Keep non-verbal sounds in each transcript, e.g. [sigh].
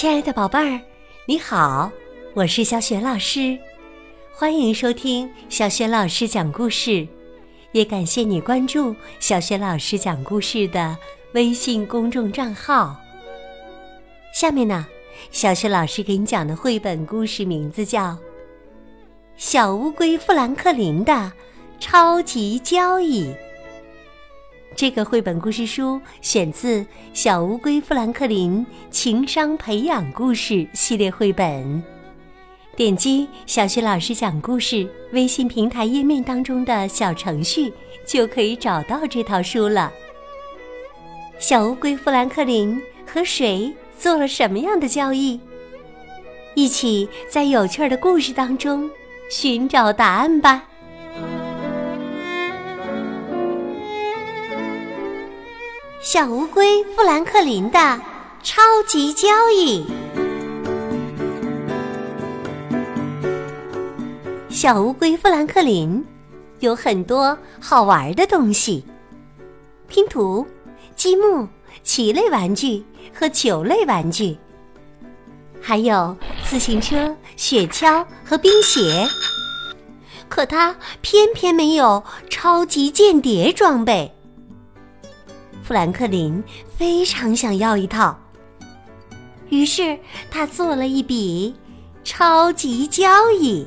亲爱的宝贝儿，你好，我是小雪老师，欢迎收听小雪老师讲故事，也感谢你关注小雪老师讲故事的微信公众账号。下面呢，小雪老师给你讲的绘本故事名字叫《小乌龟富兰克林的超级交易》。这个绘本故事书选自《小乌龟富兰克林情商培养故事》系列绘本。点击小徐老师讲故事微信平台页面当中的小程序，就可以找到这套书了。小乌龟富兰克林和谁做了什么样的交易？一起在有趣的故事当中寻找答案吧。小乌龟富兰克林的超级交易。小乌龟富兰克林有很多好玩的东西：拼图、积木、棋类玩具和球类玩具，还有自行车、雪橇和冰鞋。可他偏偏没有超级间谍装备。富兰克林非常想要一套，于是他做了一笔超级交易。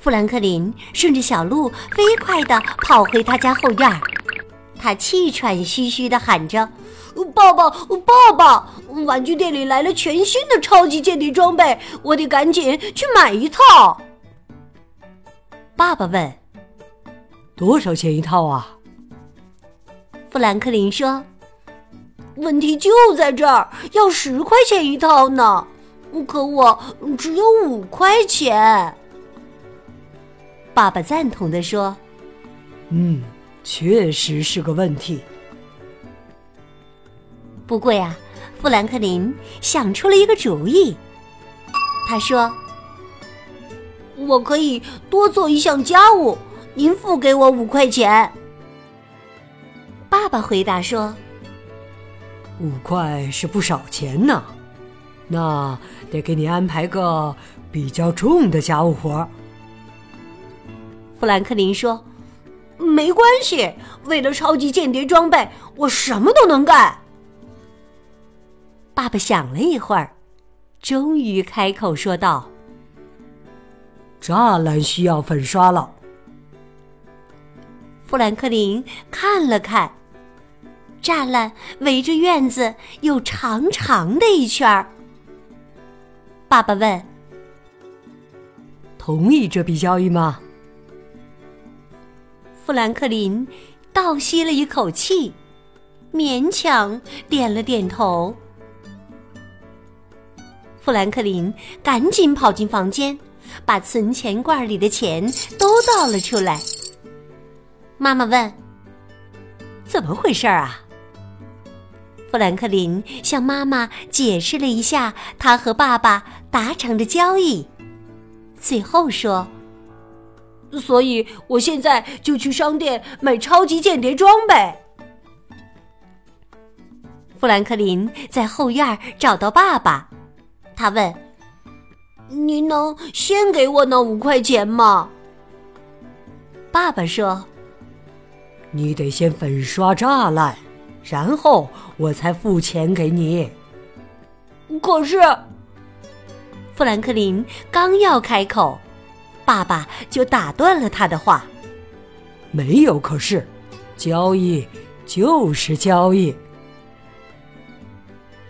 富兰克林顺着小路飞快地跑回他家后院，他气喘吁吁地喊着：“爸爸，爸爸！玩具店里来了全新的超级间谍装备，我得赶紧去买一套。”爸爸问：“多少钱一套啊？”富兰克林说：“问题就在这儿，要十块钱一套呢，可我只有五块钱。”爸爸赞同的说：“嗯，确实是个问题。不过呀，富兰克林想出了一个主意。他说：‘我可以多做一项家务，您付给我五块钱。’”爸爸回答说：“五块是不少钱呢，那得给你安排个比较重的家务活。”富兰克林说：“没关系，为了超级间谍装备，我什么都能干。”爸爸想了一会儿，终于开口说道：“栅栏需要粉刷了。”富兰克林看了看。栅栏围着院子有长长的一圈儿。爸爸问：“同意这笔交易吗？”富兰克林倒吸了一口气，勉强点了点头。富兰克林赶紧跑进房间，把存钱罐里的钱都倒了出来。妈妈问：“怎么回事啊？”富兰克林向妈妈解释了一下他和爸爸达成的交易，最后说：“所以我现在就去商店买超级间谍装备。”富兰克林在后院找到爸爸，他问：“您能先给我那五块钱吗？”爸爸说：“你得先粉刷栅栏。”然后我才付钱给你。可是，富兰克林刚要开口，爸爸就打断了他的话：“没有可是，交易就是交易。”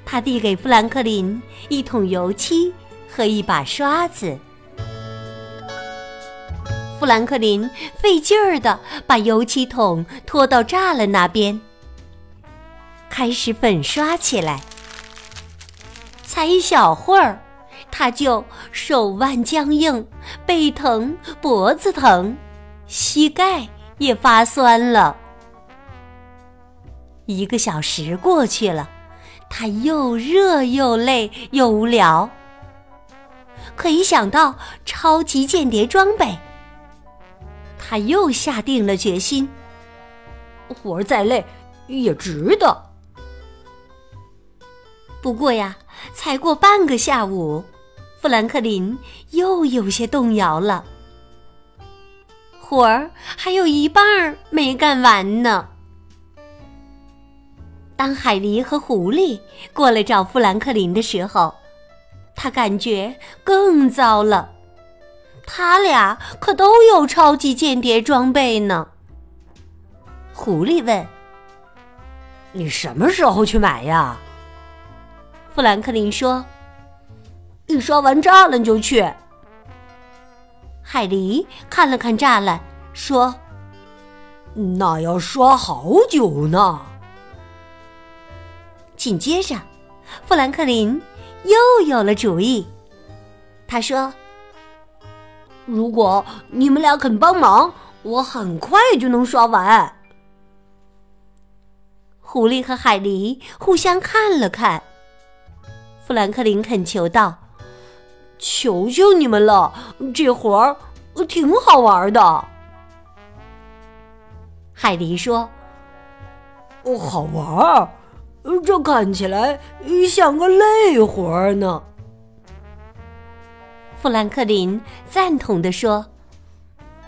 他递给富兰克林一桶油漆和一把刷子。富兰克林费劲儿的把油漆桶拖到栅栏那边。开始粉刷起来，才一小会儿，他就手腕僵硬、背疼、脖子疼，膝盖也发酸了。一个小时过去了，他又热又累又无聊。可一想到超级间谍装备，他又下定了决心：活儿再累也值得。不过呀，才过半个下午，富兰克林又有些动摇了。活儿还有一半儿没干完呢。当海狸和狐狸过来找富兰克林的时候，他感觉更糟了。他俩可都有超级间谍装备呢。狐狸问：“你什么时候去买呀？”富兰克林说：“一刷完栅栏就去。”海狸看了看栅栏，说：“那要刷好久呢。”紧接着，富兰克林又有了主意。他说：“如果你们俩肯帮忙，我很快就能刷完。”狐狸和海狸互相看了看。富兰克林恳求道：“求求你们了，这活儿挺好玩的。”海狸说：“好玩，这看起来像个累活儿呢。”富兰克林赞同的说：“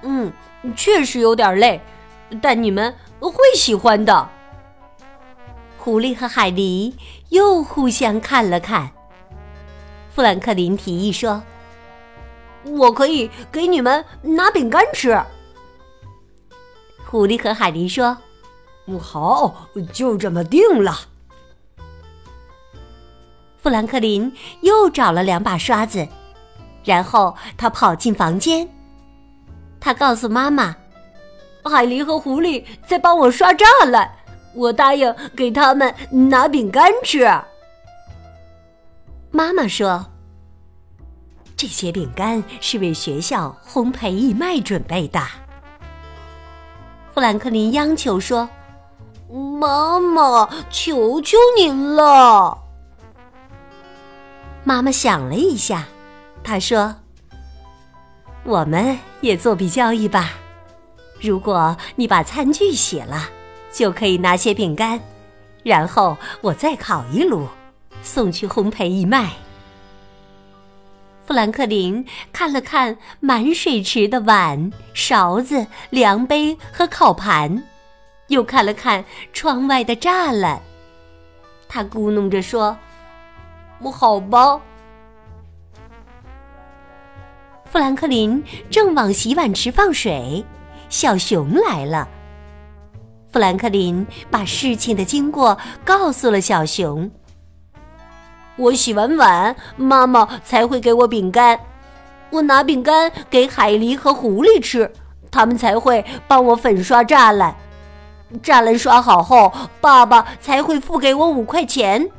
嗯，确实有点累，但你们会喜欢的。”狐狸和海狸又互相看了看。富兰克林提议说：“我可以给你们拿饼干吃。”狐狸和海狸说：“好，就这么定了。”富兰克林又找了两把刷子，然后他跑进房间。他告诉妈妈：“海狸和狐狸在帮我刷栅栏。”我答应给他们拿饼干吃。妈妈说：“这些饼干是为学校烘焙义卖准备的。”富兰克林央求说：“妈妈，求求您了！”妈妈想了一下，她说：“我们也做笔交易吧。如果你把餐具洗了。”就可以拿些饼干，然后我再烤一炉，送去烘焙义卖。富兰克林看了看满水池的碗、勺子、量杯和烤盘，又看了看窗外的栅栏，他咕哝着说：“我好吧。”富兰克林正往洗碗池放水，小熊来了。富兰克林把事情的经过告诉了小熊。我洗完碗，妈妈才会给我饼干。我拿饼干给海狸和狐狸吃，他们才会帮我粉刷栅栏。栅栏刷好后，爸爸才会付给我五块钱，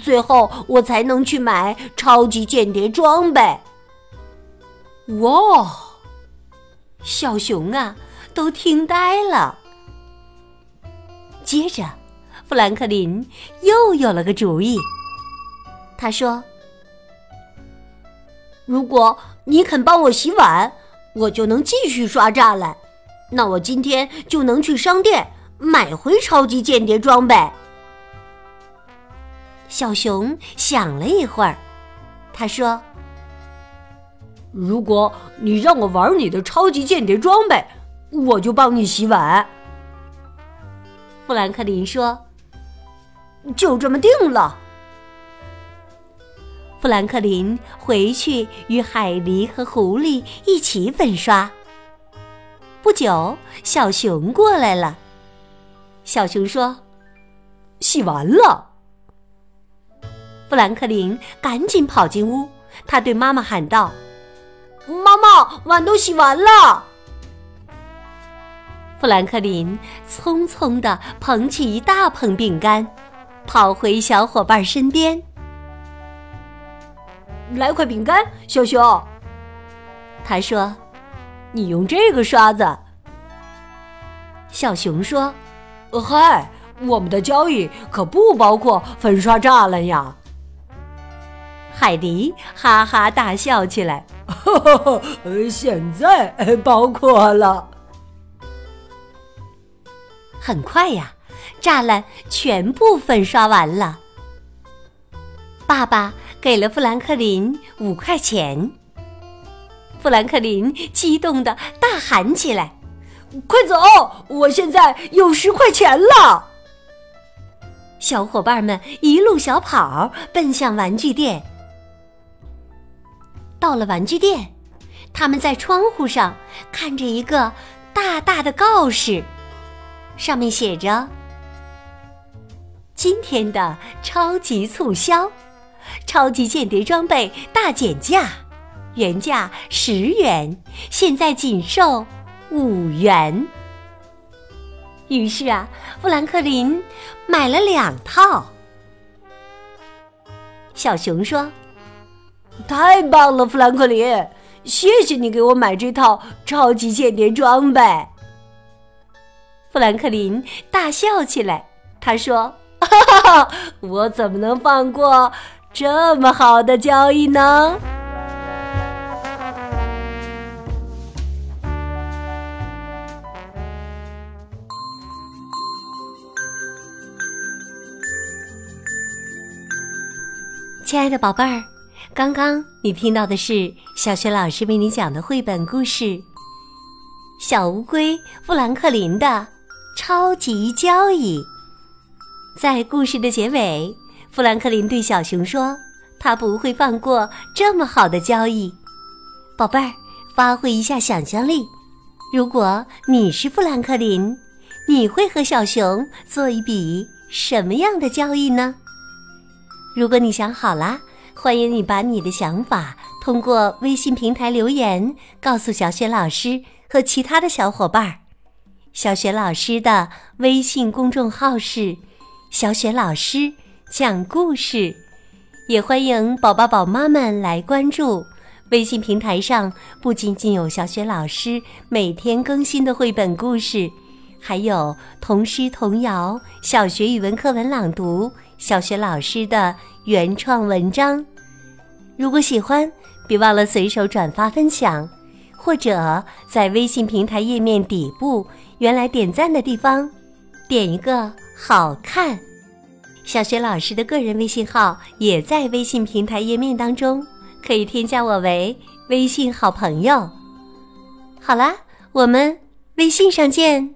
最后我才能去买超级间谍装备。哇！小熊啊，都听呆了。接着，富兰克林又有了个主意。他说：“如果你肯帮我洗碗，我就能继续刷栅栏。那我今天就能去商店买回超级间谍装备。”小熊想了一会儿，他说：“如果你让我玩你的超级间谍装备，我就帮你洗碗。”富兰克林说：“就这么定了。”富兰克林回去与海狸和狐狸一起粉刷。不久，小熊过来了。小熊说：“洗完了。”富兰克林赶紧跑进屋，他对妈妈喊道：“妈妈，碗都洗完了。”富兰克林匆匆地捧起一大捧饼干，跑回小伙伴身边。来块饼干，小熊。他说：“你用这个刷子。”小熊说：“嗨，我们的交易可不包括粉刷栅栏呀。”海狸哈哈大笑起来：“哈 [laughs] 哈现在包括了。”很快呀，栅栏全部粉刷完了。爸爸给了富兰克林五块钱。富兰克林激动的大喊起来：“快走！我现在有十块钱了！”小伙伴们一路小跑奔向玩具店。到了玩具店，他们在窗户上看着一个大大的告示，上面写着：“今天的超级促销，超级间谍装备大减价。”原价十元，现在仅售五元。于是啊，富兰克林买了两套。小熊说：“太棒了，富兰克林，谢谢你给我买这套超级间谍装备。”富兰克林大笑起来，他说：“哈哈哈，我怎么能放过这么好的交易呢？”亲爱的宝贝儿，刚刚你听到的是小学老师为你讲的绘本故事《小乌龟富兰克林的超级交易》。在故事的结尾，富兰克林对小熊说：“他不会放过这么好的交易。”宝贝儿，发挥一下想象力，如果你是富兰克林，你会和小熊做一笔什么样的交易呢？如果你想好了，欢迎你把你的想法通过微信平台留言告诉小雪老师和其他的小伙伴儿。小雪老师的微信公众号是“小雪老师讲故事”，也欢迎宝宝宝妈们来关注。微信平台上不仅仅有小雪老师每天更新的绘本故事，还有童诗童谣、小学语文课文朗读。小学老师的原创文章，如果喜欢，别忘了随手转发分享，或者在微信平台页面底部原来点赞的地方点一个好看。小学老师的个人微信号也在微信平台页面当中，可以添加我为微信好朋友。好啦，我们微信上见。